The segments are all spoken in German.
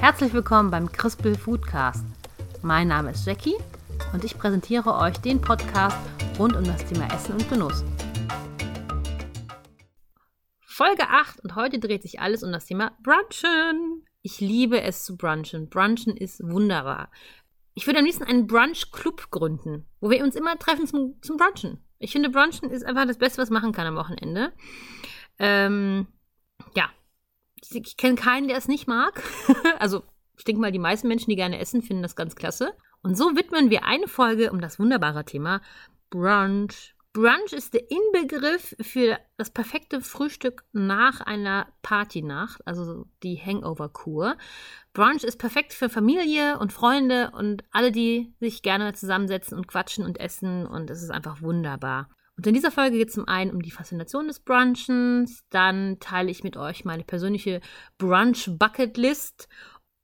Herzlich willkommen beim Crispel Foodcast. Mein Name ist Jackie und ich präsentiere euch den Podcast rund um das Thema Essen und Genuss. Folge 8 und heute dreht sich alles um das Thema Brunchen. Ich liebe es zu brunchen. Brunchen ist wunderbar. Ich würde am liebsten einen Brunch-Club gründen, wo wir uns immer treffen zum, zum Brunchen. Ich finde, Brunchen ist einfach das Beste, was man machen kann am Wochenende. Ähm, ja, ich kenne keinen, der es nicht mag. also, ich denke mal, die meisten Menschen, die gerne essen, finden das ganz klasse. Und so widmen wir eine Folge um das wunderbare Thema Brunch. Brunch ist der Inbegriff für das perfekte Frühstück nach einer Partynacht, also die Hangover-Kur. Brunch ist perfekt für Familie und Freunde und alle, die sich gerne zusammensetzen und quatschen und essen und es ist einfach wunderbar. Und in dieser Folge geht es zum einen um die Faszination des Brunchens, dann teile ich mit euch meine persönliche Brunch-Bucket-List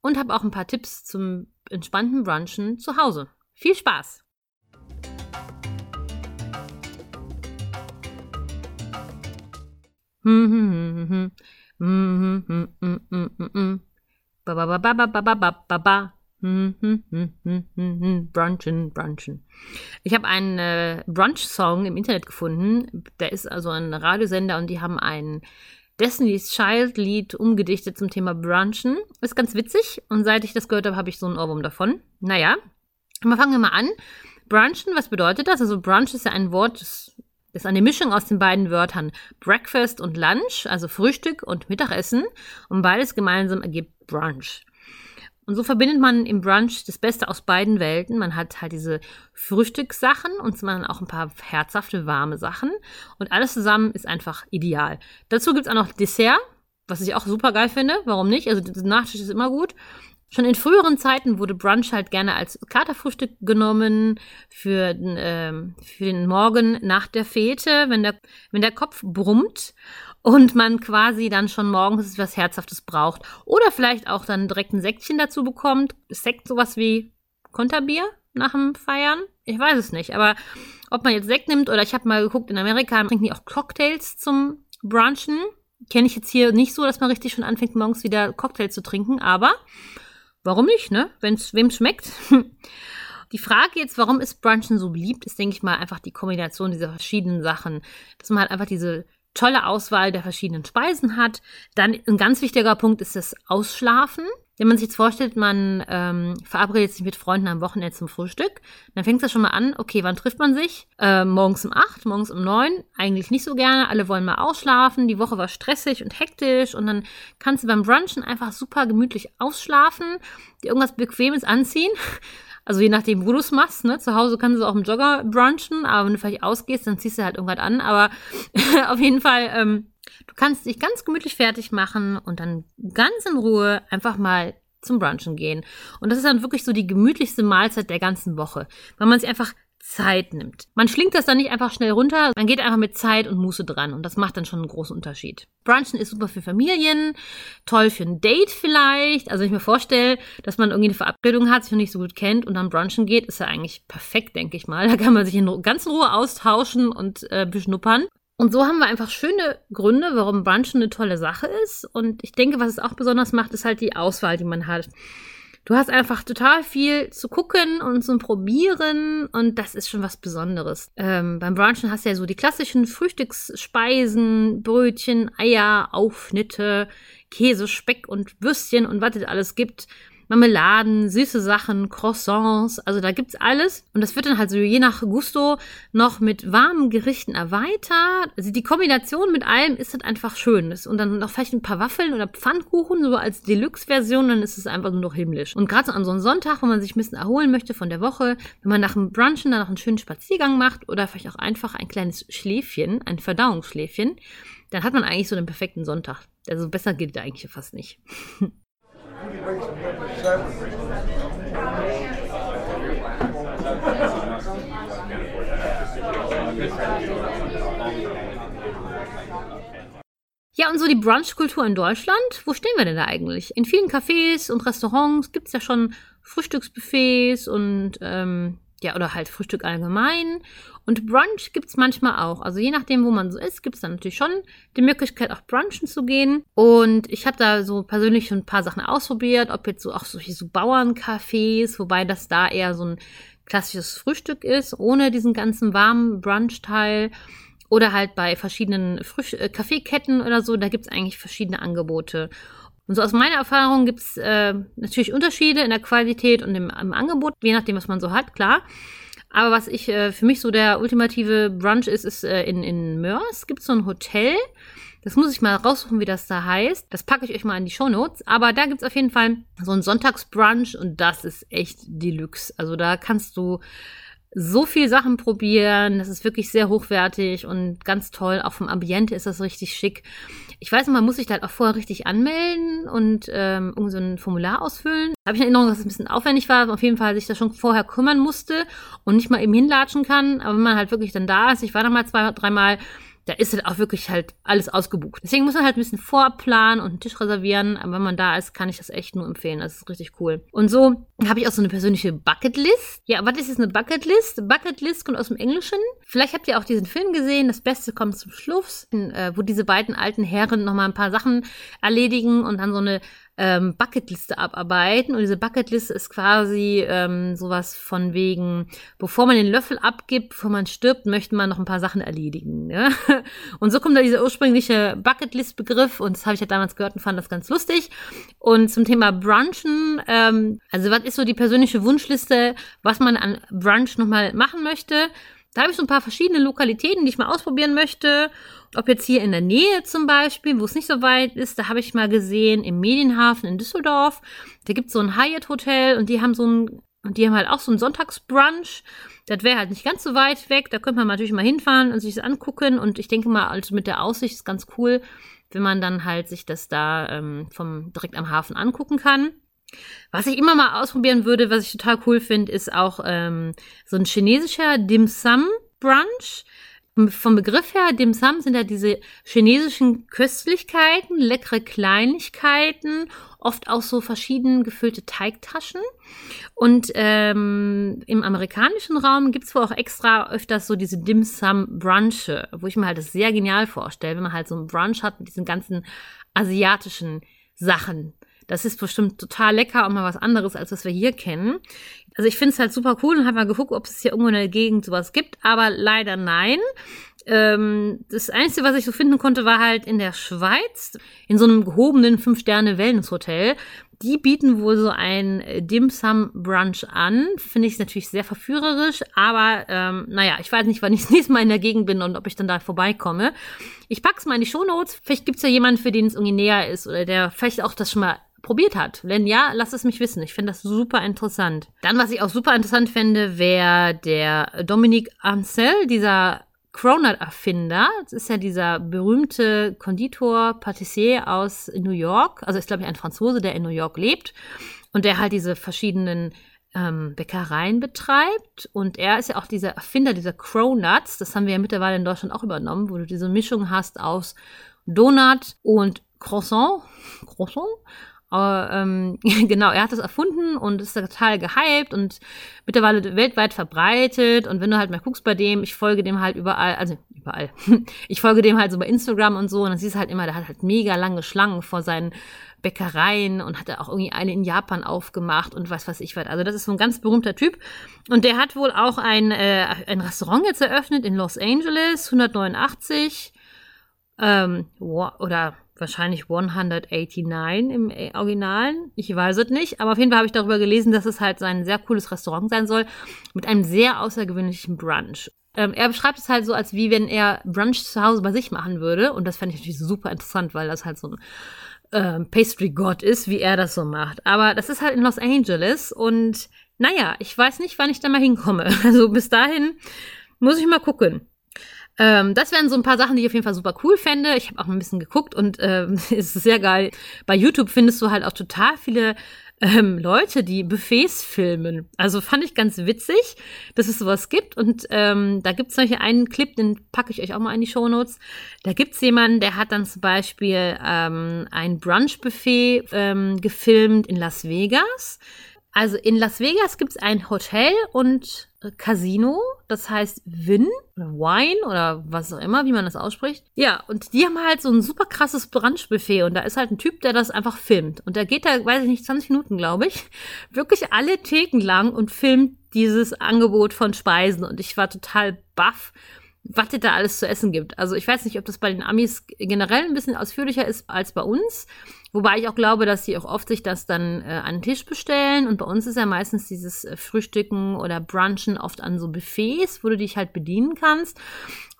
und habe auch ein paar Tipps zum entspannten Brunchen zu Hause. Viel Spaß! Brunchen, brunchen. Ich habe einen äh, Brunch-Song im Internet gefunden. Der ist also ein Radiosender und die haben ein Destiny's Child-Lied umgedichtet zum Thema Brunchen. Ist ganz witzig und seit ich das gehört habe, habe ich so einen Ohrwurm davon. Naja, aber fangen wir mal an. Brunchen, was bedeutet das? Also Brunch ist ja ein Wort, das ist eine Mischung aus den beiden Wörtern Breakfast und Lunch, also Frühstück und Mittagessen. Und beides gemeinsam ergibt Brunch. Und so verbindet man im Brunch das Beste aus beiden Welten. Man hat halt diese Frühstückssachen und man auch ein paar herzhafte, warme Sachen. Und alles zusammen ist einfach ideal. Dazu gibt's auch noch Dessert, was ich auch super geil finde. Warum nicht? Also Nachtisch ist immer gut. Schon in früheren Zeiten wurde Brunch halt gerne als Katerfrühstück genommen für, ähm, für den Morgen nach der Fete, wenn der, wenn der Kopf brummt und man quasi dann schon morgens was Herzhaftes braucht. Oder vielleicht auch dann direkt ein Säckchen dazu bekommt. Sekt sowas wie Konterbier nach dem Feiern? Ich weiß es nicht. Aber ob man jetzt Sekt nimmt oder ich habe mal geguckt, in Amerika trinken die auch Cocktails zum Brunchen. Kenne ich jetzt hier nicht so, dass man richtig schon anfängt, morgens wieder Cocktails zu trinken. Aber warum nicht, ne? Wenn es wem schmeckt. Die Frage jetzt, warum ist Brunchen so beliebt, ist, denke ich mal, einfach die Kombination dieser verschiedenen Sachen. Dass man halt einfach diese tolle Auswahl der verschiedenen Speisen hat. Dann ein ganz wichtiger Punkt ist das Ausschlafen. Wenn man sich jetzt vorstellt, man ähm, verabredet sich mit Freunden am Wochenende zum Frühstück, dann fängt es schon mal an, okay, wann trifft man sich? Äh, morgens um acht, morgens um neun, eigentlich nicht so gerne, alle wollen mal ausschlafen, die Woche war stressig und hektisch und dann kannst du beim Brunchen einfach super gemütlich ausschlafen, dir irgendwas Bequemes anziehen also je nachdem, wo du es machst, ne? Zu Hause kannst du auch im Jogger brunchen, aber wenn du vielleicht ausgehst, dann ziehst du halt irgendwas an. Aber auf jeden Fall, ähm, du kannst dich ganz gemütlich fertig machen und dann ganz in Ruhe einfach mal zum Brunchen gehen. Und das ist dann wirklich so die gemütlichste Mahlzeit der ganzen Woche, weil man sich einfach Zeit nimmt. Man schlingt das dann nicht einfach schnell runter, man geht einfach mit Zeit und Muße dran und das macht dann schon einen großen Unterschied. Brunchen ist super für Familien, toll für ein Date vielleicht. Also wenn ich mir vorstelle, dass man irgendwie eine Verabredung hat, sich noch nicht so gut kennt und dann brunchen geht, ist ja eigentlich perfekt, denke ich mal. Da kann man sich in ganz Ruhe austauschen und äh, beschnuppern. Und so haben wir einfach schöne Gründe, warum Brunchen eine tolle Sache ist. Und ich denke, was es auch besonders macht, ist halt die Auswahl, die man hat. Du hast einfach total viel zu gucken und zum Probieren und das ist schon was Besonderes. Ähm, beim Brunchen hast du ja so die klassischen Frühstücksspeisen, Brötchen, Eier, Aufschnitte, Käse, Speck und Würstchen und was es alles gibt. Marmeladen, süße Sachen, Croissants, also da gibt's alles. Und das wird dann halt so je nach Gusto noch mit warmen Gerichten erweitert. Also die Kombination mit allem ist halt einfach schön. Und dann noch vielleicht ein paar Waffeln oder Pfannkuchen, so als Deluxe-Version, dann ist es einfach nur noch himmlisch. Und gerade so an so einem Sonntag, wo man sich ein bisschen erholen möchte von der Woche, wenn man nach dem Brunchen dann noch einen schönen Spaziergang macht oder vielleicht auch einfach ein kleines Schläfchen, ein Verdauungsschläfchen, dann hat man eigentlich so einen perfekten Sonntag. Also besser geht der eigentlich fast nicht. Ja, und so die Brunchkultur in Deutschland, wo stehen wir denn da eigentlich? In vielen Cafés und Restaurants gibt es ja schon Frühstücksbuffets und ähm, ja, oder halt Frühstück allgemein. Und Brunch gibt es manchmal auch. Also je nachdem, wo man so ist, gibt es dann natürlich schon die Möglichkeit, auch brunchen zu gehen. Und ich habe da so persönlich schon ein paar Sachen ausprobiert, ob jetzt so auch solche so Bauerncafés, wobei das da eher so ein klassisches Frühstück ist, ohne diesen ganzen warmen Brunch-Teil. Oder halt bei verschiedenen Früh äh, Kaffeeketten oder so, da gibt es eigentlich verschiedene Angebote. Und so aus meiner Erfahrung gibt es äh, natürlich Unterschiede in der Qualität und im, im, Angebot, je nachdem, was man so hat, klar. Aber was ich äh, für mich so der ultimative Brunch ist, ist äh, in, in Mörs gibt es so ein Hotel. Das muss ich mal raussuchen, wie das da heißt. Das packe ich euch mal in die Show Notes. Aber da gibt es auf jeden Fall so ein Sonntagsbrunch und das ist echt Deluxe. Also da kannst du so viel Sachen probieren. Das ist wirklich sehr hochwertig und ganz toll. Auch vom Ambiente ist das richtig schick. Ich weiß, man muss sich da halt auch vorher richtig anmelden und ähm, irgendwie so ein Formular ausfüllen. Habe ich in Erinnerung, dass es ein bisschen aufwendig war, auf jeden Fall sich da schon vorher kümmern musste und nicht mal eben hinlatschen kann. Aber wenn man halt wirklich dann da ist, ich war da mal zwei, dreimal, da ist halt auch wirklich halt alles ausgebucht. Deswegen muss man halt ein bisschen vorplanen und einen Tisch reservieren. Aber wenn man da ist, kann ich das echt nur empfehlen. Das ist richtig cool. Und so habe ich auch so eine persönliche Bucketlist. Ja, was ist jetzt eine Bucketlist? Bucketlist kommt aus dem Englischen. Vielleicht habt ihr auch diesen Film gesehen. Das Beste kommt zum Schluss, äh, wo diese beiden alten Herren nochmal ein paar Sachen erledigen und dann so eine ähm, Bucketliste abarbeiten. Und diese Bucketliste ist quasi ähm, sowas von wegen, bevor man den Löffel abgibt, bevor man stirbt, möchte man noch ein paar Sachen erledigen. Ja? Und so kommt da dieser ursprüngliche Bucketlist-Begriff und das habe ich ja damals gehört und fand das ganz lustig. Und zum Thema Brunchen, ähm, also was ist so die persönliche Wunschliste, was man an Brunch nochmal machen möchte? Da habe ich so ein paar verschiedene Lokalitäten, die ich mal ausprobieren möchte. Ob jetzt hier in der Nähe zum Beispiel, wo es nicht so weit ist, da habe ich mal gesehen, im Medienhafen in Düsseldorf, da gibt es so ein Hyatt-Hotel und die haben so ein, und die haben halt auch so ein Sonntagsbrunch. Das wäre halt nicht ganz so weit weg. Da könnte man natürlich mal hinfahren und sich das angucken. Und ich denke mal, also mit der Aussicht ist ganz cool, wenn man dann halt sich das da ähm, vom direkt am Hafen angucken kann. Was ich immer mal ausprobieren würde, was ich total cool finde, ist auch ähm, so ein chinesischer Dim Sum Brunch. Vom Begriff her, Dim Sum sind ja diese chinesischen Köstlichkeiten, leckere Kleinigkeiten, oft auch so verschieden gefüllte Teigtaschen. Und ähm, im amerikanischen Raum gibt es wohl auch extra öfters so diese Dim Sum Brunche, wo ich mir halt das sehr genial vorstelle, wenn man halt so einen Brunch hat mit diesen ganzen asiatischen Sachen. Das ist bestimmt total lecker und mal was anderes, als was wir hier kennen. Also ich finde es halt super cool und habe mal geguckt, ob es hier irgendwo in der Gegend sowas gibt, aber leider nein. Ähm, das Einzige, was ich so finden konnte, war halt in der Schweiz, in so einem gehobenen Fünf-Sterne-Wellness-Hotel. Die bieten wohl so ein Dim Sum Brunch an. Finde ich natürlich sehr verführerisch, aber ähm, naja, ich weiß nicht, wann ich das nächste Mal in der Gegend bin und ob ich dann da vorbeikomme. Ich pack's mal in die Shownotes. Vielleicht gibt's ja jemanden, für den es irgendwie näher ist oder der vielleicht auch das schon mal probiert hat. Wenn ja, lasst es mich wissen. Ich finde das super interessant. Dann, was ich auch super interessant fände, wäre der Dominique Ancel, dieser Cronut-Erfinder. Das ist ja dieser berühmte Konditor, Patissier aus New York. Also ist, glaube ich, ein Franzose, der in New York lebt. Und der halt diese verschiedenen ähm, Bäckereien betreibt. Und er ist ja auch dieser Erfinder dieser Cronuts. Das haben wir ja mittlerweile in Deutschland auch übernommen, wo du diese Mischung hast aus Donut und Croissant. Croissant? Äh, ähm, genau, er hat das erfunden und ist total gehypt und mittlerweile weltweit verbreitet. Und wenn du halt mal guckst bei dem, ich folge dem halt überall, also überall, ich folge dem halt so bei Instagram und so, und dann siehst du halt immer, der hat halt mega lange Schlangen vor seinen Bäckereien und hat auch irgendwie eine in Japan aufgemacht und was weiß ich was. Also das ist so ein ganz berühmter Typ. Und der hat wohl auch ein, äh, ein Restaurant jetzt eröffnet in Los Angeles, 189. Ähm, oder wahrscheinlich 189 im Originalen. Ich weiß es nicht, aber auf jeden Fall habe ich darüber gelesen, dass es halt sein sehr cooles Restaurant sein soll mit einem sehr außergewöhnlichen Brunch. Ähm, er beschreibt es halt so, als wie wenn er Brunch zu Hause bei sich machen würde und das fände ich natürlich super interessant, weil das halt so ein ähm, Pastry-Gott ist, wie er das so macht. Aber das ist halt in Los Angeles und naja, ich weiß nicht, wann ich da mal hinkomme. Also bis dahin muss ich mal gucken. Ähm, das wären so ein paar Sachen, die ich auf jeden Fall super cool fände. Ich habe auch ein bisschen geguckt und ähm, es ist sehr geil. Bei YouTube findest du halt auch total viele ähm, Leute, die Buffets filmen. Also fand ich ganz witzig, dass es sowas gibt. Und ähm, da gibt es solche einen Clip, den packe ich euch auch mal in die Show Notes. Da gibt's jemanden, der hat dann zum Beispiel ähm, ein Brunch-Buffet ähm, gefilmt in Las Vegas Also in Las Vegas gibt es ein Hotel und Casino, das heißt Win oder Wine oder was auch immer, wie man das ausspricht. Ja, und die haben halt so ein super krasses Brunchbuffet und da ist halt ein Typ, der das einfach filmt. Und der geht da, weiß ich nicht, 20 Minuten, glaube ich, wirklich alle Theken lang und filmt dieses Angebot von Speisen und ich war total baff was es da alles zu essen gibt. Also ich weiß nicht, ob das bei den Amis generell ein bisschen ausführlicher ist als bei uns. Wobei ich auch glaube, dass sie auch oft sich das dann äh, an den Tisch bestellen. Und bei uns ist ja meistens dieses äh, Frühstücken oder Brunchen oft an so Buffets, wo du dich halt bedienen kannst.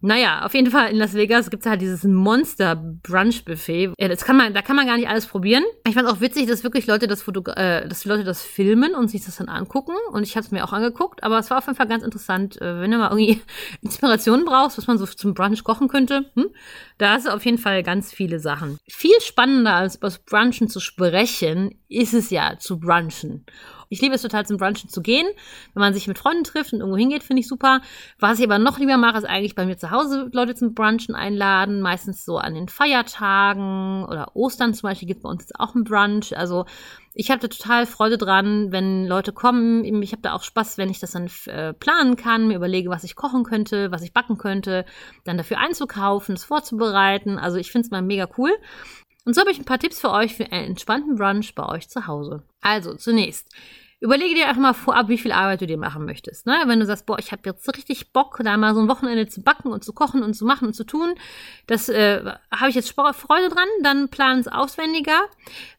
Naja, auf jeden Fall in Las Vegas gibt es halt dieses Monster-Brunch-Buffet. Ja, das kann man, da kann man gar nicht alles probieren. Ich fand auch witzig, dass wirklich Leute das Foto, äh, dass Leute das filmen und sich das dann angucken. Und ich habe es mir auch angeguckt, aber es war auf jeden Fall ganz interessant, äh, wenn du mal irgendwie Inspiration brauchst, was man so zum Brunch kochen könnte. Hm? Da hast du auf jeden Fall ganz viele Sachen. Viel spannender als über Brunchen zu sprechen, ist es ja zu brunchen. Ich liebe es total zum Brunchen zu gehen. Wenn man sich mit Freunden trifft und irgendwo hingeht, finde ich super. Was ich aber noch lieber mache, ist eigentlich bei mir zu Hause Leute zum Brunchen einladen. Meistens so an den Feiertagen oder Ostern zum Beispiel gibt es bei uns jetzt auch einen Brunch. Also ich habe da total Freude dran, wenn Leute kommen. Ich habe da auch Spaß, wenn ich das dann äh, planen kann, mir überlege, was ich kochen könnte, was ich backen könnte, dann dafür einzukaufen, es vorzubereiten. Also ich finde es mal mega cool. Und so habe ich ein paar Tipps für euch für einen entspannten Brunch bei euch zu Hause. Also zunächst. Überlege dir einfach mal vorab, wie viel Arbeit du dir machen möchtest. Ne? Wenn du sagst, boah, ich habe jetzt richtig Bock, da mal so ein Wochenende zu backen und zu kochen und zu machen und zu tun, das äh, habe ich jetzt Freude dran, dann plan es auswendiger.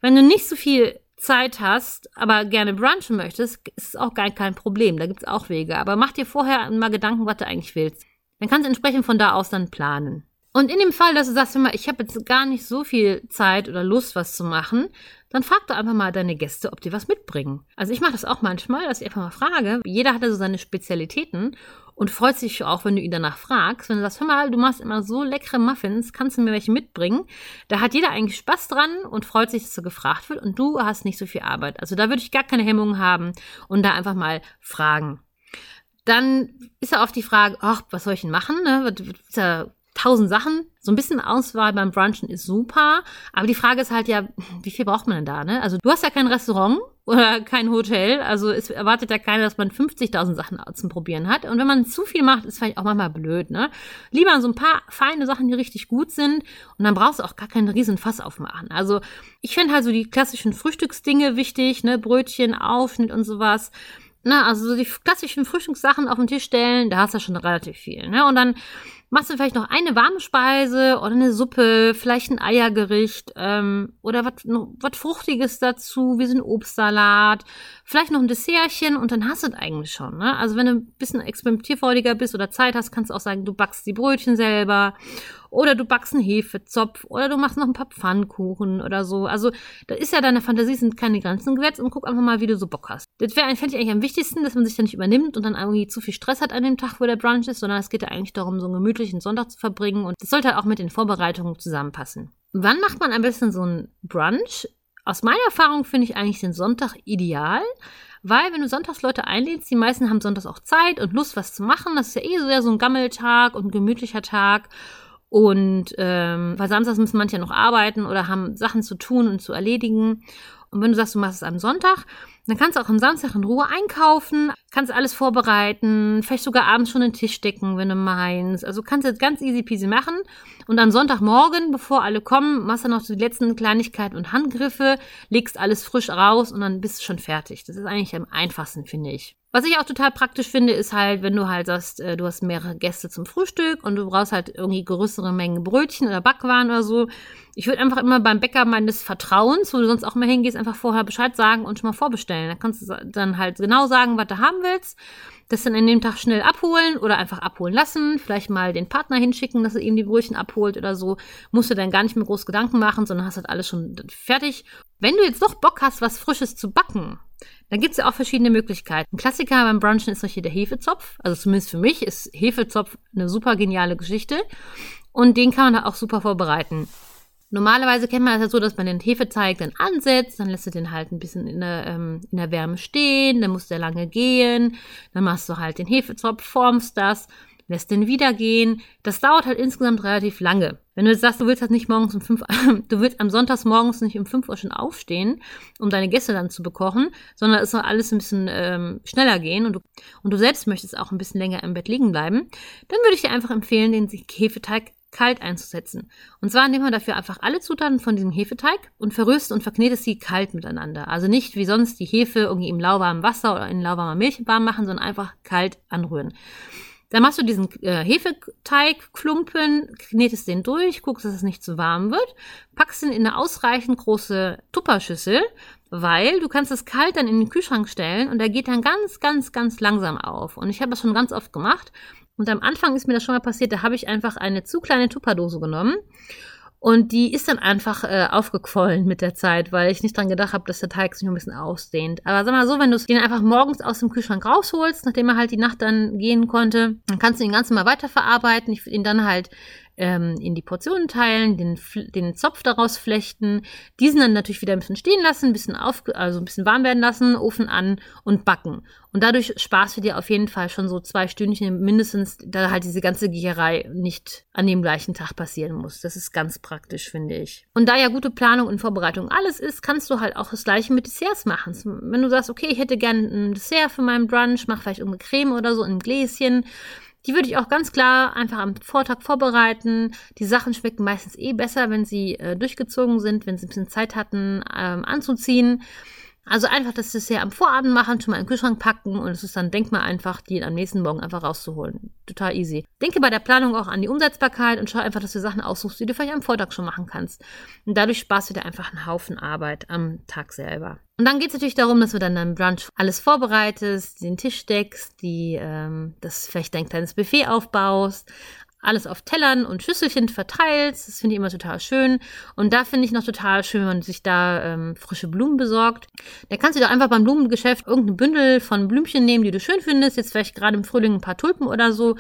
Wenn du nicht so viel Zeit hast, aber gerne brunchen möchtest, ist es auch gar kein Problem. Da gibt es auch Wege. Aber mach dir vorher mal Gedanken, was du eigentlich willst. Dann kannst du entsprechend von da aus dann planen. Und in dem Fall, dass du sagst, mal, ich habe jetzt gar nicht so viel Zeit oder Lust, was zu machen, dann frag doch einfach mal deine Gäste, ob die was mitbringen. Also ich mache das auch manchmal, dass ich einfach mal frage. Jeder hat also seine Spezialitäten und freut sich auch, wenn du ihn danach fragst. Wenn du sagst, hör mal, du machst immer so leckere Muffins, kannst du mir welche mitbringen? Da hat jeder eigentlich Spaß dran und freut sich, dass so gefragt wird und du hast nicht so viel Arbeit. Also da würde ich gar keine Hemmungen haben und da einfach mal fragen. Dann ist ja oft die Frage, ach, was soll ich denn machen? Ne? Tausend Sachen. So ein bisschen Auswahl beim Brunchen ist super. Aber die Frage ist halt ja, wie viel braucht man denn da, ne? Also du hast ja kein Restaurant oder kein Hotel. Also es erwartet ja keiner, dass man 50.000 Sachen zum Probieren hat. Und wenn man zu viel macht, ist vielleicht auch manchmal blöd, ne? Lieber so ein paar feine Sachen, die richtig gut sind. Und dann brauchst du auch gar keinen riesen Fass aufmachen. Also ich finde halt so die klassischen Frühstücksdinge wichtig, ne? Brötchen, Aufschnitt und sowas. Na, also so die klassischen Frühstückssachen auf den Tisch stellen, da hast du schon relativ viel. Ne? Und dann machst du vielleicht noch eine warme Speise oder eine Suppe, vielleicht ein Eiergericht ähm, oder was Fruchtiges dazu, wie so ein Obstsalat, vielleicht noch ein Dessertchen und dann hast du es eigentlich schon. Ne? Also wenn du ein bisschen experimentierfreudiger bist oder Zeit hast, kannst du auch sagen, du backst die Brötchen selber oder du backst einen Hefezopf oder du machst noch ein paar Pfannkuchen oder so. Also da ist ja deine Fantasie, sind keine Grenzen gesetzt und guck einfach mal, wie du so Bock hast. Das wäre, fände ich eigentlich am wichtigsten, dass man sich da nicht übernimmt und dann irgendwie zu viel Stress hat an dem Tag, wo der Brunch ist, sondern es geht ja eigentlich darum, so einen gemütlichen Sonntag zu verbringen und das sollte halt auch mit den Vorbereitungen zusammenpassen. Wann macht man am besten so einen Brunch? Aus meiner Erfahrung finde ich eigentlich den Sonntag ideal, weil wenn du sonntags Leute einlädst, die meisten haben sonntags auch Zeit und Lust, was zu machen. Das ist ja eh so, so ein Gammeltag und ein gemütlicher Tag. Und ähm, weil samstags müssen manche noch arbeiten oder haben Sachen zu tun und zu erledigen. Und wenn du sagst, du machst es am Sonntag, dann kannst du auch am Samstag in Ruhe einkaufen, kannst alles vorbereiten, vielleicht sogar abends schon den Tisch decken, wenn du meinst. Also kannst du jetzt ganz easy peasy machen. Und am Sonntagmorgen, bevor alle kommen, machst du noch die letzten Kleinigkeiten und Handgriffe, legst alles frisch raus und dann bist du schon fertig. Das ist eigentlich am einfachsten, finde ich. Was ich auch total praktisch finde, ist halt, wenn du halt sagst, äh, du hast mehrere Gäste zum Frühstück und du brauchst halt irgendwie größere Mengen Brötchen oder Backwaren oder so. Ich würde einfach immer beim Bäcker meines Vertrauens, wo du sonst auch mal hingehst, einfach vorher Bescheid sagen und schon mal vorbestellen. Da kannst du dann halt genau sagen, was du haben willst. Das dann in dem Tag schnell abholen oder einfach abholen lassen. Vielleicht mal den Partner hinschicken, dass er ihm die Brötchen abholt oder so. Musst du dann gar nicht mehr groß Gedanken machen, sondern hast halt alles schon fertig. Wenn du jetzt doch Bock hast, was Frisches zu backen, dann gibt es ja auch verschiedene Möglichkeiten. Ein Klassiker beim Brunchen ist hier der Hefezopf. Also zumindest für mich ist Hefezopf eine super geniale Geschichte. Und den kann man da auch super vorbereiten. Normalerweise kennt man das ja so, dass man den Hefeteig dann ansetzt, dann lässt du den halt ein bisschen in der, ähm, in der Wärme stehen, dann muss der lange gehen, dann machst du halt den Hefezopf, formst das, lässt den wieder gehen. Das dauert halt insgesamt relativ lange. Wenn du jetzt sagst, du willst halt nicht morgens um fünf, du willst am Sonntags morgens nicht um fünf Uhr schon aufstehen, um deine Gäste dann zu bekochen, sondern es soll alles ein bisschen ähm, schneller gehen und du, und du selbst möchtest auch ein bisschen länger im Bett liegen bleiben, dann würde ich dir einfach empfehlen, den Hefeteig kalt einzusetzen. Und zwar nimmt man dafür einfach alle Zutaten von diesem Hefeteig und verrührst und verknetest sie kalt miteinander. Also nicht wie sonst die Hefe irgendwie im lauwarmen Wasser oder in lauwarmer Milch warm machen, sondern einfach kalt anrühren. Dann machst du diesen äh, Hefeteigklumpen, knetest den durch, guckst, dass es nicht zu warm wird, packst ihn in eine ausreichend große Tupperschüssel, weil du kannst es kalt dann in den Kühlschrank stellen und der geht dann ganz, ganz, ganz langsam auf. Und ich habe das schon ganz oft gemacht und am Anfang ist mir das schon mal passiert, da habe ich einfach eine zu kleine Tupperdose genommen. Und die ist dann einfach äh, aufgequollen mit der Zeit, weil ich nicht dran gedacht habe, dass der Teig sich noch ein bisschen ausdehnt. Aber sag mal so, wenn du den einfach morgens aus dem Kühlschrank rausholst, nachdem er halt die Nacht dann gehen konnte, dann kannst du ihn ganz mal weiterverarbeiten. Ich würde ihn dann halt ähm, in die Portionen teilen, den, den Zopf daraus flechten, diesen dann natürlich wieder ein bisschen stehen lassen, ein bisschen auf, also ein bisschen warm werden lassen, Ofen an und backen. Und dadurch sparst du dir auf jeden Fall schon so zwei Stündchen mindestens, da halt diese ganze Giererei nicht an dem gleichen Tag passieren muss. Das ist ganz praktisch, finde ich. Und da ja gute Planung und Vorbereitung alles ist, kannst du halt auch das gleiche mit Desserts machen. Wenn du sagst, okay, ich hätte gerne ein Dessert für meinen Brunch, mach vielleicht irgendeine Creme oder so in ein Gläschen die würde ich auch ganz klar einfach am Vortag vorbereiten. Die Sachen schmecken meistens eh besser, wenn sie äh, durchgezogen sind, wenn sie ein bisschen Zeit hatten ähm, anzuziehen. Also einfach das Dessert am Vorabend machen, schon mal in den Kühlschrank packen und es ist dann denkmal einfach, die am nächsten Morgen einfach rauszuholen. Total easy. Denke bei der Planung auch an die Umsetzbarkeit und schau einfach, dass du Sachen aussuchst, die du vielleicht am Vortag schon machen kannst. Und dadurch sparst du dir einfach einen Haufen Arbeit am Tag selber. Und dann geht es natürlich darum, dass du dann am Brunch alles vorbereitest, den Tisch deckst, die, ähm, das vielleicht dein kleines Buffet aufbaust, alles auf Tellern und Schüsselchen verteilt. Das finde ich immer total schön. Und da finde ich noch total schön, wenn man sich da ähm, frische Blumen besorgt. Da kannst du doch einfach beim Blumengeschäft irgendein Bündel von Blümchen nehmen, die du schön findest. Jetzt vielleicht gerade im Frühling ein paar Tulpen oder so.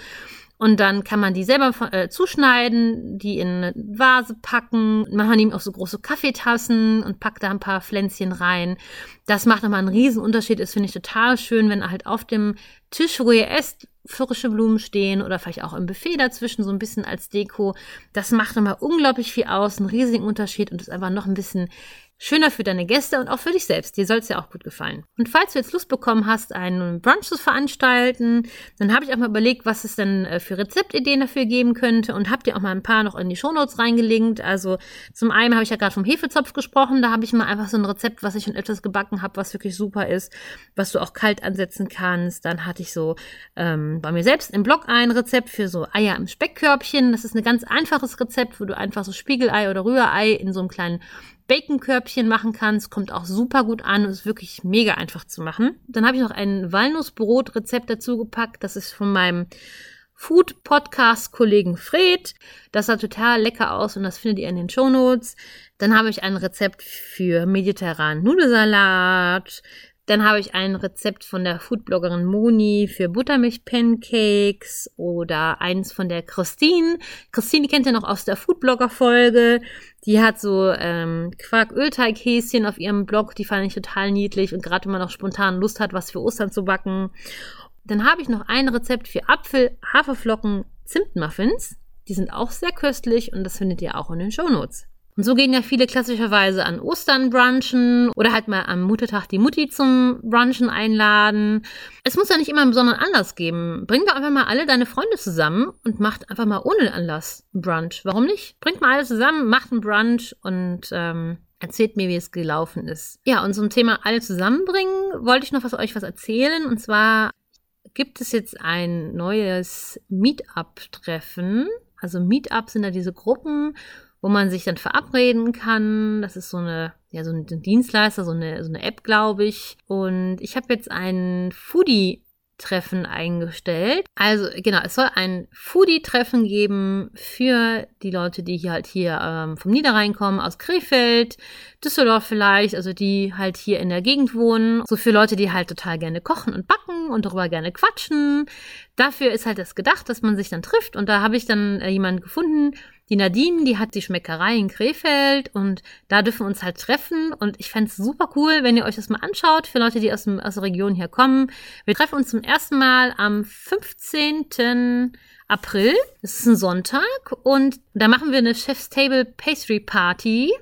Und dann kann man die selber äh, zuschneiden, die in eine Vase packen. Man nimmt auch so große Kaffeetassen und packt da ein paar Pflänzchen rein. Das macht nochmal einen riesen Unterschied. Das finde ich total schön, wenn halt auf dem Tisch, wo ihr esst, frische Blumen stehen oder vielleicht auch im Buffet dazwischen so ein bisschen als Deko. Das macht nochmal unglaublich viel aus, einen riesigen Unterschied und ist einfach noch ein bisschen Schöner für deine Gäste und auch für dich selbst. Dir soll es ja auch gut gefallen. Und falls du jetzt Lust bekommen hast, einen Brunch zu veranstalten, dann habe ich auch mal überlegt, was es denn äh, für Rezeptideen dafür geben könnte und habe dir auch mal ein paar noch in die Shownotes reingelinkt. Also zum einen habe ich ja gerade vom Hefezopf gesprochen. Da habe ich mal einfach so ein Rezept, was ich schon etwas gebacken habe, was wirklich super ist, was du auch kalt ansetzen kannst. Dann hatte ich so ähm, bei mir selbst im Blog ein Rezept für so Eier im Speckkörbchen. Das ist ein ganz einfaches Rezept, wo du einfach so Spiegelei oder Rührei in so einem kleinen Bacon-Körbchen machen kannst. Kommt auch super gut an und ist wirklich mega einfach zu machen. Dann habe ich noch ein Walnussbrot-Rezept dazu gepackt. Das ist von meinem Food-Podcast-Kollegen Fred. Das sah total lecker aus und das findet ihr in den Show Notes. Dann habe ich ein Rezept für mediterranen Nudelsalat. Dann habe ich ein Rezept von der Foodbloggerin Moni für Buttermilch-Pancakes oder eins von der Christine. Christine kennt ihr noch aus der Foodblogger-Folge. Die hat so ähm, Quark-Ölteighäschen auf ihrem Blog. Die fand ich total niedlich und gerade wenn man noch spontan Lust hat, was für Ostern zu backen. Dann habe ich noch ein Rezept für Apfel, Haferflocken, Zimtmuffins. Die sind auch sehr köstlich und das findet ihr auch in den Show Notes. Und so gehen ja viele klassischerweise an Ostern brunchen oder halt mal am Muttertag die Mutti zum Brunchen einladen. Es muss ja nicht immer einen besonderen Anlass geben. Bring doch einfach mal alle deine Freunde zusammen und macht einfach mal ohne Anlass Brunch. Warum nicht? Bringt mal alle zusammen, macht einen Brunch und ähm, erzählt mir, wie es gelaufen ist. Ja, und zum Thema alle zusammenbringen wollte ich noch was euch was erzählen. Und zwar gibt es jetzt ein neues Meetup-Treffen. Also Meetup sind ja diese Gruppen, wo man sich dann verabreden kann. Das ist so eine, ja, so ein Dienstleister, so eine, so eine App, glaube ich. Und ich habe jetzt einen Foodie Treffen eingestellt. Also genau, es soll ein Foodie-Treffen geben für die Leute, die hier halt hier ähm, vom Niederrhein kommen, aus Krefeld, Düsseldorf vielleicht, also die halt hier in der Gegend wohnen. So für Leute, die halt total gerne kochen und backen und darüber gerne quatschen. Dafür ist halt das gedacht, dass man sich dann trifft. Und da habe ich dann äh, jemanden gefunden, die Nadine, die hat die Schmeckerei in Krefeld und da dürfen wir uns halt treffen. Und ich fände es super cool, wenn ihr euch das mal anschaut, für Leute, die aus, dem, aus der Region hier kommen. Wir treffen uns zum ersten Mal am 15. April. Es ist ein Sonntag und da machen wir eine Chef's Table Pastry Party.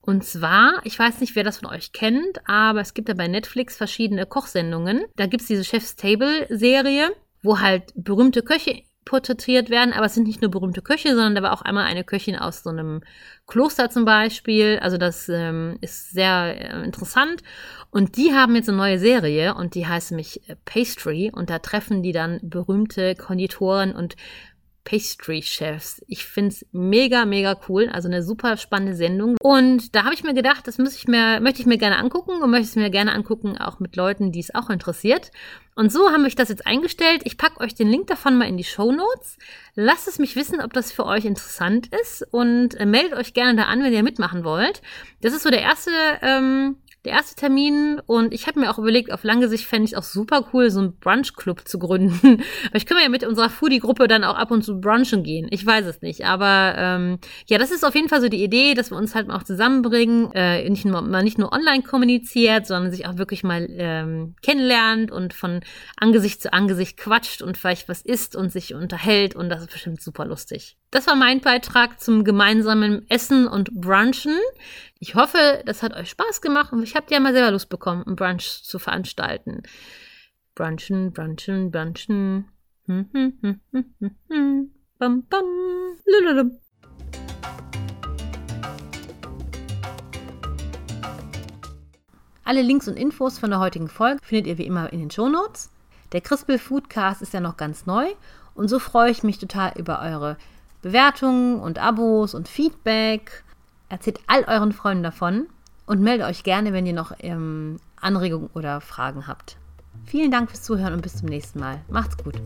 Und zwar, ich weiß nicht, wer das von euch kennt, aber es gibt ja bei Netflix verschiedene Kochsendungen. Da gibt es diese Chef's Table Serie, wo halt berühmte Köche porträtiert werden, aber es sind nicht nur berühmte Köche, sondern da war auch einmal eine Köchin aus so einem Kloster zum Beispiel. Also das ähm, ist sehr äh, interessant. Und die haben jetzt eine neue Serie und die heißt nämlich äh, Pastry und da treffen die dann berühmte Konditoren und Pastry-Chefs. Ich finde es mega, mega cool. Also eine super spannende Sendung. Und da habe ich mir gedacht, das muss ich mir, möchte ich mir gerne angucken und möchte es mir gerne angucken, auch mit Leuten, die es auch interessiert. Und so haben wir das jetzt eingestellt. Ich packe euch den Link davon mal in die Show Notes. Lasst es mich wissen, ob das für euch interessant ist und äh, meldet euch gerne da an, wenn ihr mitmachen wollt. Das ist so der erste ähm, der erste Termin und ich habe mir auch überlegt, auf lange Sicht fände ich es auch super cool, so einen Brunch-Club zu gründen. Weil ich können ja mit unserer Foodie-Gruppe dann auch ab und zu brunchen gehen. Ich weiß es nicht. Aber ähm, ja, das ist auf jeden Fall so die Idee, dass wir uns halt mal auch zusammenbringen, äh, nicht nur, mal nicht nur online kommuniziert, sondern sich auch wirklich mal ähm, kennenlernt und von Angesicht zu Angesicht quatscht und vielleicht was isst und sich unterhält und das ist bestimmt super lustig. Das war mein Beitrag zum gemeinsamen Essen und Brunchen. Ich hoffe, das hat euch Spaß gemacht und ich habe ja mal selber Lust bekommen, einen Brunch zu veranstalten. Brunchen, brunchen, brunchen. Hm, hm, hm, hm. Bam, bam. Lululum. Alle Links und Infos von der heutigen Folge findet ihr wie immer in den Shownotes. Der Crispel Foodcast ist ja noch ganz neu und so freue ich mich total über eure Bewertungen und Abos und Feedback. Erzählt all euren Freunden davon und meldet euch gerne, wenn ihr noch ähm, Anregungen oder Fragen habt. Vielen Dank fürs Zuhören und bis zum nächsten Mal. Macht's gut.